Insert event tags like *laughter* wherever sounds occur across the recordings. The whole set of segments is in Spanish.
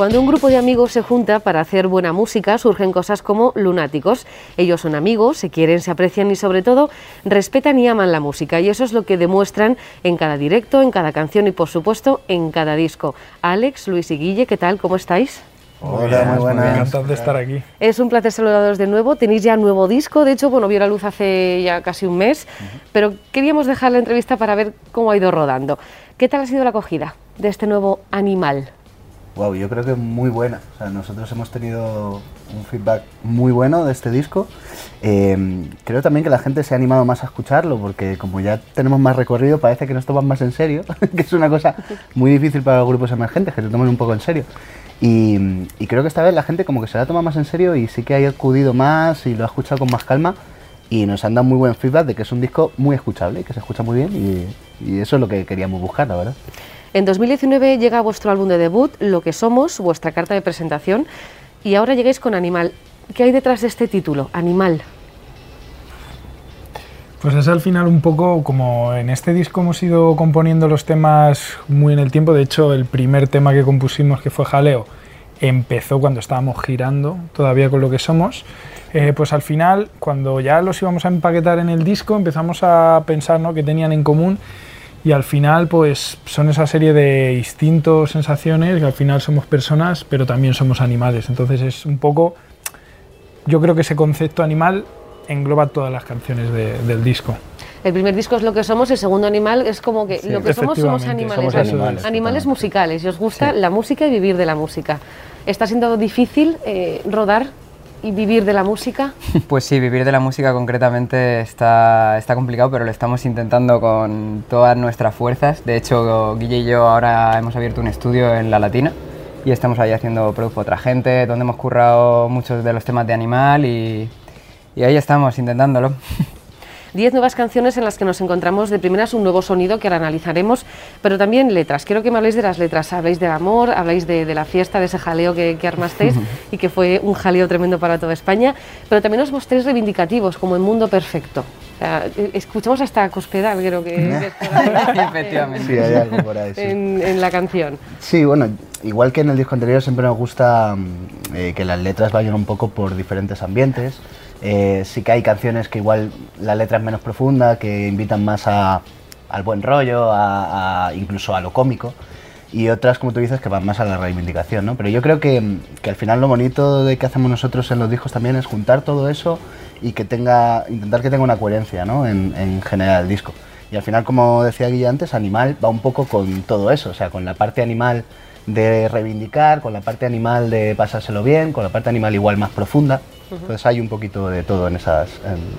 Cuando un grupo de amigos se junta para hacer buena música, surgen cosas como lunáticos. Ellos son amigos, se quieren, se aprecian y sobre todo respetan y aman la música. Y eso es lo que demuestran en cada directo, en cada canción y por supuesto en cada disco. Alex, Luis y Guille, ¿qué tal? ¿Cómo estáis? Hola, muy buenas. Encantado de estar aquí. Es un placer saludaros de nuevo. Tenéis ya nuevo disco, de hecho, bueno, vio la luz hace ya casi un mes, pero queríamos dejar la entrevista para ver cómo ha ido rodando. ¿Qué tal ha sido la acogida de este nuevo animal? Wow, yo creo que muy buena. O sea, nosotros hemos tenido un feedback muy bueno de este disco. Eh, creo también que la gente se ha animado más a escucharlo porque como ya tenemos más recorrido parece que nos toman más en serio, *laughs* que es una cosa muy difícil para los grupos emergentes, que te tomen un poco en serio. Y, y creo que esta vez la gente como que se la toma más en serio y sí que ha acudido más y lo ha escuchado con más calma y nos han dado muy buen feedback de que es un disco muy escuchable, que se escucha muy bien y, y eso es lo que queríamos buscar, la verdad. En 2019 llega vuestro álbum de debut, Lo que somos, vuestra carta de presentación, y ahora llegáis con Animal. ¿Qué hay detrás de este título, Animal? Pues es al final un poco como en este disco hemos ido componiendo los temas muy en el tiempo. De hecho, el primer tema que compusimos, que fue Jaleo, empezó cuando estábamos girando todavía con lo que somos. Eh, pues al final, cuando ya los íbamos a empaquetar en el disco, empezamos a pensar ¿no? que tenían en común y al final pues son esa serie de instintos, sensaciones, que al final somos personas, pero también somos animales. Entonces es un poco, yo creo que ese concepto animal engloba todas las canciones de, del disco. El primer disco es lo que somos, el segundo animal es como que Sí, lo que somos somos animales, somos animales, musicales y os gusta Sí. la música y vivir de la música. ¿Está siendo difícil eh, rodar y vivir de la música? *laughs* Pues sí, vivir de la música concretamente está, está complicado, pero lo estamos intentando con todas nuestras fuerzas. De hecho, Guille y yo ahora hemos abierto un estudio en La Latina y estamos ahí haciendo producto para otra gente, donde hemos currado muchos de los temas de animal y, y ahí estamos intentándolo. *laughs* Diez nuevas canciones en las que nos encontramos de primeras un nuevo sonido que ahora analizaremos, pero también letras. Quiero que me habléis de las letras. Habláis del amor, habláis de, de la fiesta, de ese jaleo que, que armasteis *laughs* y que fue un jaleo tremendo para toda España, pero también os mostréis reivindicativos, como en Mundo Perfecto. O sea, eh, escuchamos hasta Cospedal, creo que, que *laughs* Efectivamente. Sí, hay algo por ahí, sí. en, en la canción. Sí, bueno, igual que en el disco anterior siempre nos gusta mm, eh, que las letras vayan un poco por diferentes ambientes. Eh, sí que hay canciones que igual la letra es menos profunda, que invitan más a- al buen rollo, a, incluso a lo cómico. Y otras, como tú dices, que van más a la reivindicación, ¿no? Pero yo creo que, que al final lo bonito de que hacemos nosotros en los discos también es juntar todo eso y que tenga, intentar que tenga una coherencia, ¿no? En, en general el disco. Y al final, como decía Guille antes, Animal va un poco con todo eso, o sea, con la parte animal de reivindicar, con la parte animal de pasárselo bien, con la parte animal igual más profunda. Entonces hay un poquito de todo en, esas,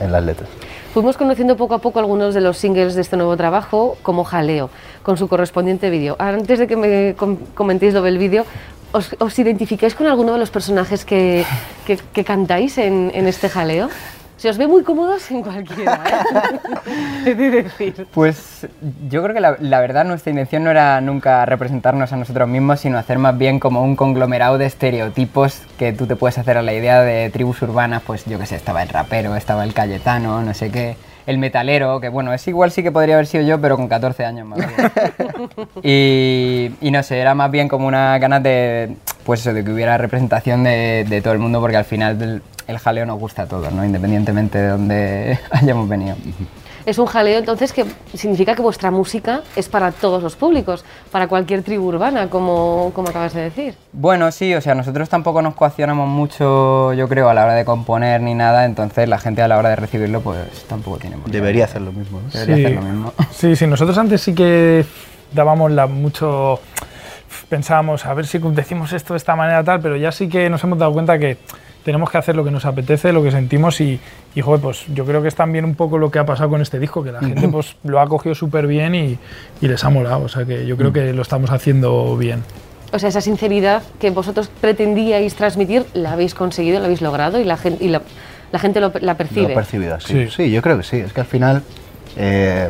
en, las letras. Fuimos conociendo poco a poco algunos de los singles de este nuevo trabajo, como Jaleo, con su correspondiente vídeo. Antes de que me com- comentéis lo del vídeo, ¿os, os identificáis con alguno de los personajes que, que- que cantáis en, en este jaleo? Se os ve muy cómodos en cualquiera, ¿eh? *laughs* Decir. Pues yo creo que la, la verdad nuestra intención no era nunca representarnos a nosotros mismos, sino hacer más bien como un conglomerado de estereotipos que tú te puedes hacer a la idea de tribus urbanas, pues yo que sé, estaba el rapero, estaba el cayetano, no sé qué, el metalero, que bueno, es igual sí que podría haber sido yo, pero con 14 años más *laughs* y, y no sé, era más bien como una ganas de, pues eso, de que hubiera representación de, de todo el mundo, porque al final el jaleo nos gusta a todos, ¿no? Independientemente de dónde *laughs* hayamos venido. Es un jaleo entonces que significa que vuestra música es para todos los públicos, para cualquier tribu urbana, como, como acabas de decir. Bueno, sí, o sea, nosotros tampoco nos coaccionamos mucho, yo creo, a la hora de componer ni nada, entonces la gente a la hora de recibirlo, pues tampoco tiene por. Debería hacer lo mismo. ¿no? Debería hacer lo mismo. *laughs* Sí, sí, nosotros antes sí que dábamos la, mucho, pensábamos a ver si decimos esto de esta manera tal, pero ya sí que nos hemos dado cuenta que tenemos que hacer lo que nos apetece, lo que sentimos y, y joder, pues yo creo que es también un poco lo que ha pasado con este disco, que la gente pues lo ha cogido súper bien y, y les ha molado, o sea que yo creo que lo estamos haciendo bien. O sea, esa sinceridad que vosotros pretendíais transmitir, la habéis conseguido, la habéis logrado y la gente, y la, la gente lo, la percibe. Lo he percibido así. Sí. Sí. yo creo que sí. Es que al final, eh,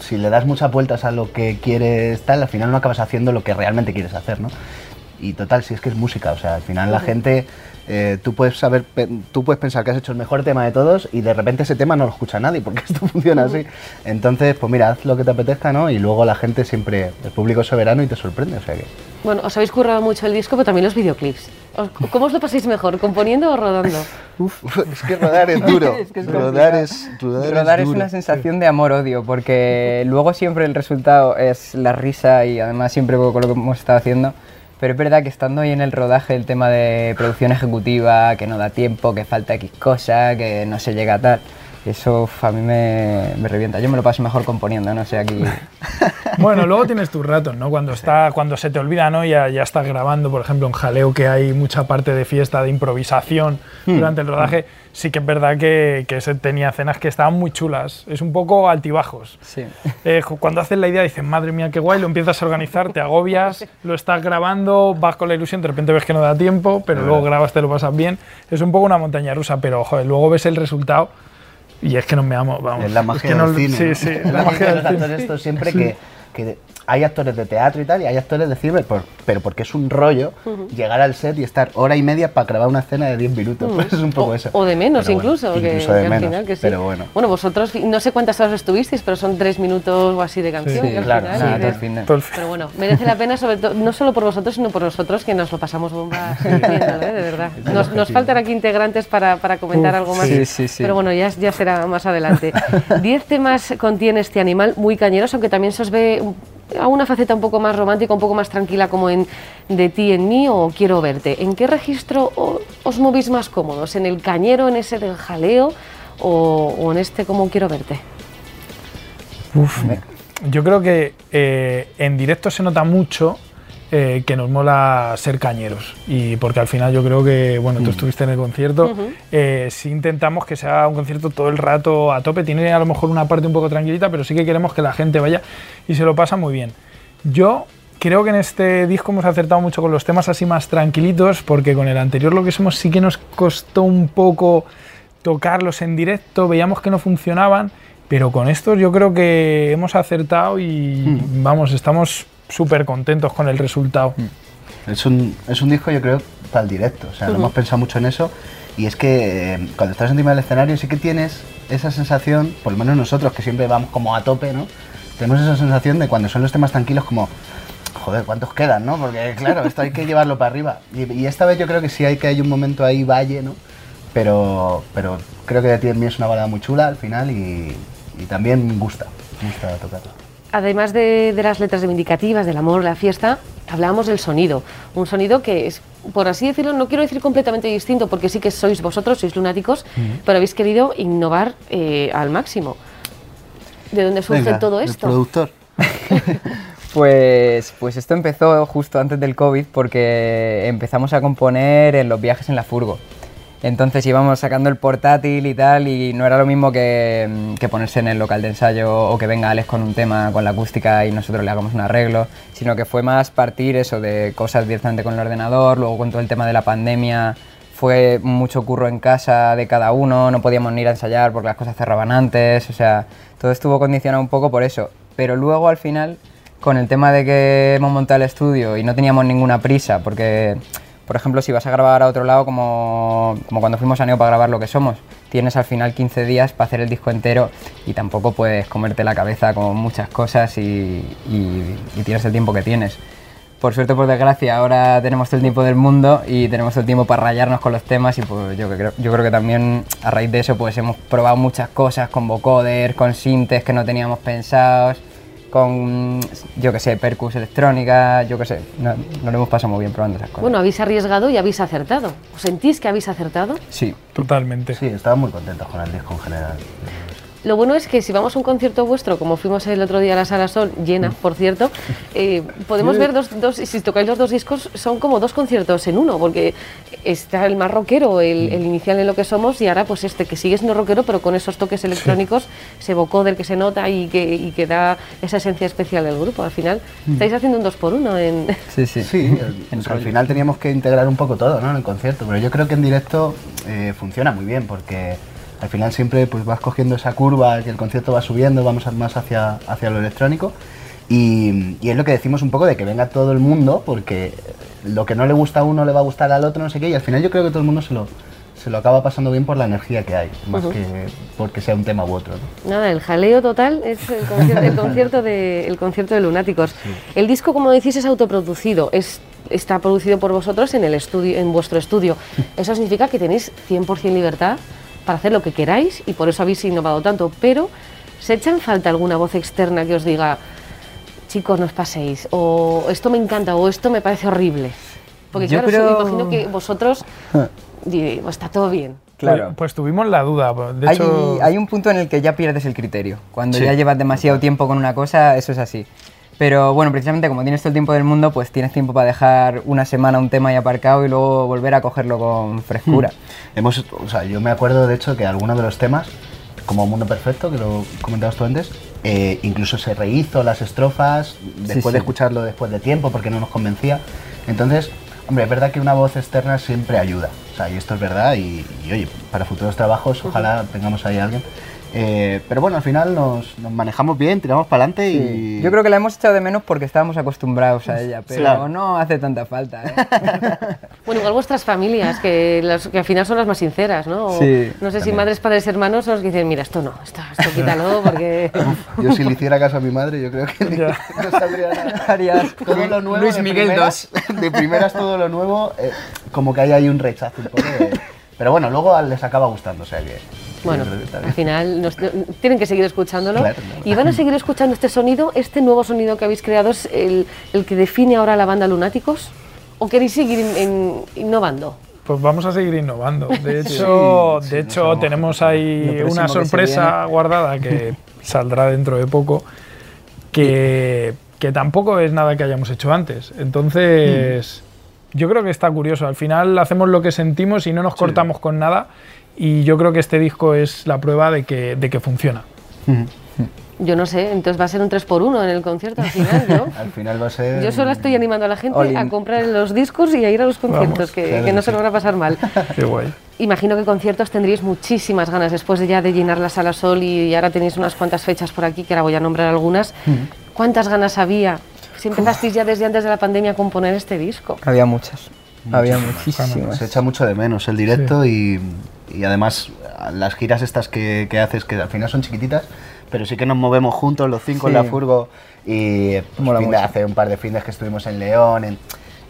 si le das muchas vueltas a lo que quieres tal, al final no acabas haciendo lo que realmente quieres hacer, ¿no? Y total, si es que es música, o sea, al final la gente, eh, tú puedes saber, tú puedes pensar que has hecho el mejor tema de todos y de repente ese tema no lo escucha nadie, porque *laughs* esto funciona así. Entonces, pues mira, haz lo que te apetezca, ¿no? Y luego la gente siempre, el público es soberano y te sorprende, o sea que... Bueno, os habéis currado mucho el disco, pero también los videoclips. ¿Cómo os lo pasáis mejor, componiendo o rodando? *laughs* es que rodar es duro, *laughs* Es que es rodar es, rodar Rodar es duro. una sensación de amor-odio, porque luego siempre el resultado es la risa y además siempre con lo que hemos estado haciendo. Pero es verdad que estando ahí en el rodaje, el tema de producción ejecutiva, que no da tiempo, que falta X cosa, que no se llega a tal, eso a mí me, me revienta. Yo me lo paso mejor componiendo, no sé, aquí. *laughs* Bueno, luego tienes tus ratos, ¿no? Cuando, está, cuando se te olvida, ¿no? Ya, ya estás grabando, por ejemplo, en Jaleo, que hay mucha parte de fiesta, de improvisación durante el rodaje. Sí que es verdad que, que se tenía escenas que estaban muy chulas. Es un poco altibajos. Sí. Eh, cuando haces la idea dices, madre mía, qué guay, lo empiezas a organizar, te agobias, lo estás grabando, vas con la ilusión, de repente ves que no da tiempo, pero luego grabas, te lo pasas bien. Es un poco una montaña rusa, pero joder, luego ves el resultado y es que nos me amo, vamos. Es la magia que no- del cine. Sí, ¿no? sí, *laughs* es la magia de los cine. estos siempre que, que hay actores de teatro y tal, y hay actores de cine, por- pero porque es un rollo llegar al set y estar hora y media para grabar una escena de 10 minutos. Pues *laughs* es un poco o, eso. o de menos Pero bueno, incluso, que, incluso de que al menos, final que sí. Pero bueno. Bueno, vosotros, no sé cuántas horas estuvisteis, pero son tres minutos o así de canción. Sí, al claro, final, Nada, de- todo el fin de- Todo el fin. Pero bueno, merece la pena, sobre todo, no solo por vosotros, sino por nosotros, que nos lo pasamos bomba ¿eh? de verdad. Nos, nos faltan aquí integrantes para, para comentar Uf, algo más. sí, sí, sí. Pero bueno, ya, ya será más adelante. *laughs* Diez temas contiene este animal, muy cañeros, aunque también se os ve un- a una faceta un poco más romántica, un poco más tranquila, como en De ti en mí o Quiero verte. ¿En qué registro os movéis más cómodos? ¿En el cañero, en ese del jaleo o, o en este como Quiero verte? Uf, yo creo que eh, en directo se nota mucho eh, que nos mola ser cañeros. Y porque al final yo creo que, bueno, tú estuviste en el concierto, eh, sí intentamos que sea un concierto todo el rato a tope. Tiene a lo mejor una parte un poco tranquilita, pero sí que queremos que la gente vaya y se lo pasa muy bien. Yo creo que en este disco hemos acertado mucho con los temas así más tranquilitos, porque con el anterior lo que somos sí que nos costó un poco tocarlos en directo, veíamos que no funcionaban, pero con estos yo creo que hemos acertado y vamos, estamos súper contentos con el resultado. Es un, es un disco, yo creo, para el directo. O sea, lo hemos pensado mucho en eso. Y es que eh, cuando estás encima del escenario sí que tienes esa sensación, por lo menos nosotros que siempre vamos como a tope, ¿no? Tenemos esa sensación de cuando son los temas tranquilos como, joder, ¿cuántos quedan, no? Porque claro, esto hay que llevarlo para arriba. Y, y esta vez yo creo que sí hay que hay un momento ahí valle, ¿no? Pero, pero creo que de ti en mí es una balada muy chula al final y, y también gusta, gusta tocarla. Además de, de las letras reivindicativas, del amor, la fiesta, hablábamos del sonido. Un sonido que es, por así decirlo, no quiero decir completamente distinto, porque sí que sois vosotros, sois lunáticos, pero habéis querido innovar eh, al máximo. ¿De dónde surge Venga, todo el esto? productor. *laughs* Pues, pues esto empezó justo antes del COVID porque empezamos a componer en los viajes en la furgo. Entonces íbamos sacando el portátil y tal y no era lo mismo que, mm, que ponerse en el local de ensayo o que venga Alex con un tema con la acústica y nosotros le hagamos un arreglo, sino que fue más partir eso de cosas directamente con el ordenador, luego con todo el tema de la pandemia fue mucho curro en casa de cada uno, no podíamos ni ir a ensayar porque las cosas cerraban antes, o sea, todo estuvo condicionado un poco por eso. Pero luego al final, con el tema de que hemos montado el estudio y no teníamos ninguna prisa, porque, por ejemplo, si vas a grabar a otro lado, como, como cuando fuimos a Neo para grabar lo que somos, tienes al final 15 días para hacer el disco entero y tampoco puedes comerte la cabeza con muchas cosas y, tienes el tiempo que tienes. Por suerte, por desgracia, ahora tenemos todo el tiempo del mundo y tenemos todo el tiempo para rayarnos con los temas y pues yo, creo, yo creo que también a raíz de eso pues hemos probado muchas cosas con vocoder, con sintes que no teníamos pensados, con, yo que sé, percus electrónica, yo que sé, no- nos lo hemos pasado muy bien probando esas cosas. Bueno, habéis arriesgado y habéis acertado. ¿Os sentís que habéis acertado? sí, Totalmente. Sí, estaba muy contentos con el disco en general. Lo bueno es que si vamos a un concierto vuestro, como fuimos el otro día a la Sala Sol, llena, por cierto, eh, podemos ver dos, dos, si tocáis los dos discos, son como dos conciertos en uno, porque está el más rockero, el, el inicial en lo que somos, y ahora pues este que sigue siendo rockero, pero con esos toques electrónicos, ese vocoder que se nota y que, y que da esa esencia especial del grupo. Al final, estáis haciendo un dos por uno en... *laughs* sí, sí. Sí, al final teníamos que integrar un poco todo ¿no? en el concierto, pero yo creo que en directo eh, funciona muy bien porque al final siempre pues vas cogiendo esa curva que el concierto va subiendo, vamos más hacia, hacia lo electrónico Y, y es lo que decimos un poco de que venga todo el mundo, porque lo que no le gusta a uno le va a gustar al otro, no sé qué, y al final yo creo que todo el mundo se lo, se lo acaba pasando bien por la energía que hay, más que porque sea un tema u otro. ¿no? Nada, el jaleo total es el concierto, el *laughs* concierto de, el concierto de Lunáticos. El disco, como decís, es autoproducido, es, está producido por vosotros en, el estudio, en vuestro estudio. *laughs* Eso significa que tenéis 100% libertad para hacer lo que queráis y por eso habéis innovado tanto, pero ¿se echa en falta alguna voz externa que os diga, chicos, no os paséis, o esto me encanta, o esto me parece horrible? Porque Yo claro, creo- imagino que vosotros *laughs* diréis, "Pues está todo bien. Claro. Pues, pues tuvimos la duda. De hay, hecho, hay un punto en el que ya pierdes el criterio. Cuando Sí. ya llevas demasiado tiempo con una cosa, eso es así. Pero bueno, precisamente como tienes todo el tiempo del mundo, pues tienes tiempo para dejar una semana un tema ahí aparcado y luego volver a cogerlo con frescura. Hemos, o sea, yo me acuerdo de hecho que algunos de los temas, como Mundo Perfecto, que lo comentabas tú antes, eh, incluso se rehizo las estrofas después sí. de escucharlo después de tiempo porque no nos convencía. Entonces, hombre, es verdad que una voz externa siempre ayuda. O sea, y esto es verdad y, y, oye, para futuros trabajos ojalá tengamos ahí a alguien. Eh, pero bueno, al final nos, nos manejamos bien, tiramos para adelante y... Yo creo que la hemos echado de menos porque estábamos acostumbrados a ella, pero Claro. no hace tanta falta. ¿eh? *laughs* Bueno, igual vuestras familias, que, las, que al final son las más sinceras, ¿no? O Sí, no sé si también. madres, padres, hermanos son los que dicen, mira, esto no, esto, esto quítalo, *laughs* porque... Yo si le hiciera caso a mi madre, yo creo que *laughs* no saldría nada. Todo lo nuevo Luis de Miguel primeras, De primeras todo lo nuevo, eh, como que hay ahí un rechazo un poco. de- pero bueno, luego les acaba gustando, o sea que... Bueno, al final nos- tienen que seguir escuchándolo Claro, claro. y van a seguir escuchando este sonido, este nuevo sonido que habéis creado es el, el que define ahora la banda Lunáticos o queréis seguir in- innovando. Pues vamos a seguir innovando. *laughs* De hecho, sí, de hecho tenemos ahí una sorpresa guardada que *laughs* saldrá dentro de poco, que, que tampoco es nada que hayamos hecho antes. Entonces, yo creo que está curioso. Al final hacemos lo que sentimos y no nos cortamos con nada. Y yo creo que este disco es la prueba de que, de que funciona. Yo no sé, entonces va a ser un 3x1 en el concierto al final, ¿no? *laughs* Al final va a ser... Yo solo estoy animando a la gente a comprar los discos y a ir a los conciertos, Vamos, que, claro que no que se lo sí. van a pasar mal. *laughs* Qué guay. Imagino que conciertos tendríais muchísimas ganas después de ya de llenar la sala Sol y ahora tenéis unas cuantas fechas por aquí, que ahora voy a nombrar algunas. ¿Cuántas ganas había? Si empezasteis ya desde antes de la pandemia a componer este disco. Había muchas. Había muchísimas. Se echa mucho de menos el directo y, y además las giras estas que, que haces, que al final son chiquititas, pero sí que nos movemos juntos los cinco en la furgo y pues, fin de- hace un par de fines que estuvimos en León en-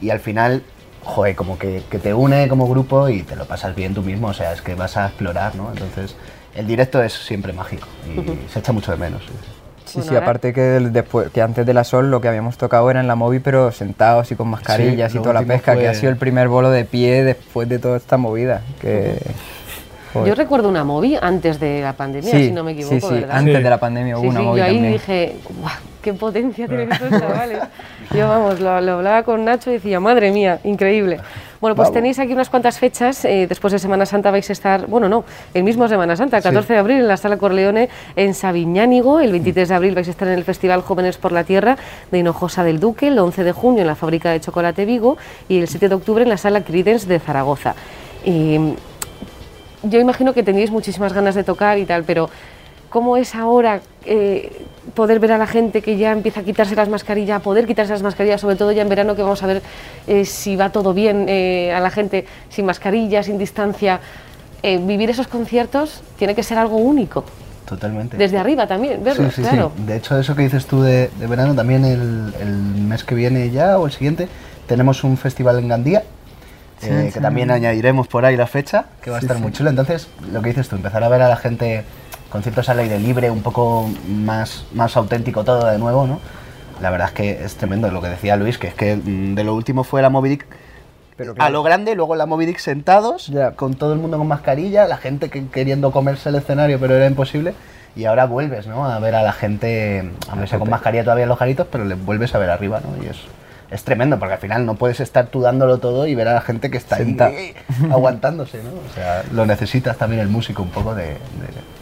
y al final, joder, como que, que te une como grupo y te lo pasas bien tú mismo, o sea, es que vas a explorar, ¿no? Entonces, el directo es siempre mágico y se echa mucho de menos. sí, sí. Sí, Bueno, sí, ahora- aparte que, el- después, que antes de la Sol lo que habíamos tocado era en la móvil, pero sentados y con mascarillas Sí, y toda la pesca, que ha sido el primer bolo de pie después de toda esta movida. Que, joder. Yo recuerdo una movie antes de la pandemia, sí, si no me equivoco, sí, sí, ¿verdad? antes Sí. de la pandemia hubo Sí, una sí, movie yo ahí también. dije, ¡guau! ¡Qué potencia *laughs* tienen estos chavales! Yo, vamos, lo, lo hablaba con Nacho y decía, madre mía, increíble. Bueno, pues Vamos. tenéis aquí unas cuantas fechas. eh, después de Semana Santa vais a estar, bueno, no, el mismo Semana Santa, el 14 de abril en la Sala Corleone en Sabiñánigo. El 23 de abril vais a estar en el Festival Jóvenes por la Tierra de Hinojosa del Duque. El 11 de junio en la Fábrica de Chocolate Vigo. Y el 7 de octubre en la Sala Credence de Zaragoza. Y yo imagino que tenéis muchísimas ganas de tocar y tal, pero ¿cómo es ahora eh, poder ver a la gente que ya empieza a quitarse las mascarillas, poder quitarse las mascarillas, sobre todo ya en verano que vamos a ver eh, si va todo bien eh, a la gente sin mascarilla, sin distancia? Eh, vivir esos conciertos tiene que ser algo único. Totalmente. Desde arriba también, verlos, Sí, sí, claro. sí. De hecho, eso que dices tú de, de verano, también el, el mes que viene ya o el siguiente, tenemos un festival en Gandía, Sí, eh, sí. que también añadiremos por ahí la fecha, que va a estar sí. muy chulo. Entonces, lo que dices tú, empezar a ver a la gente conciertos al aire libre, un poco más, más auténtico todo de nuevo, ¿no? La verdad es que es tremendo lo que decía Luis, que es que mm, de lo último fue la Moby Dick Pero a lo grande, luego la Moby Dick sentados, con todo el mundo con mascarilla, la gente que, queriendo comerse el escenario, pero era imposible. Y ahora vuelves, ¿no? A ver a la gente, aunque sea con mascarilla todavía en los garitos, pero le vuelves a ver arriba, ¿no? Y es, es tremendo, porque al final no puedes estar tú dándolo todo y ver a la gente que está Senta. ahí eh, *laughs* aguantándose, ¿no? O sea, lo necesitas también el músico un poco de, de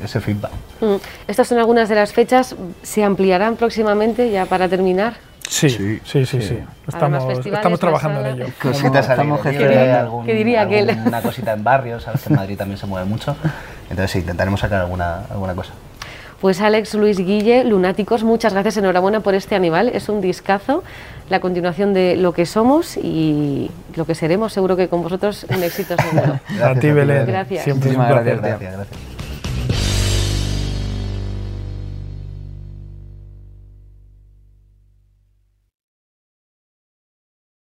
ese feedback. Mm. Estas son algunas de las fechas. ¿Se ampliarán próximamente ya para terminar? Sí, Sí, sí, sí, sí. Estamos, estamos trabajando en ello. Cositas Estamos gestionando. algún- ¿Qué diría aquel? alguna cosita en barrios, sabes que en Madrid también se mueve mucho. Entonces sí, intentaremos sacar alguna, alguna cosa. Pues Alex, Luis Guille, Lunáticos, muchas gracias, enhorabuena por este animal, es un discazo, la continuación de lo que somos y lo que seremos, seguro que con vosotros un éxito seguro. *laughs* a ti, Belén. Gracias. Siempre Gracias, gracias.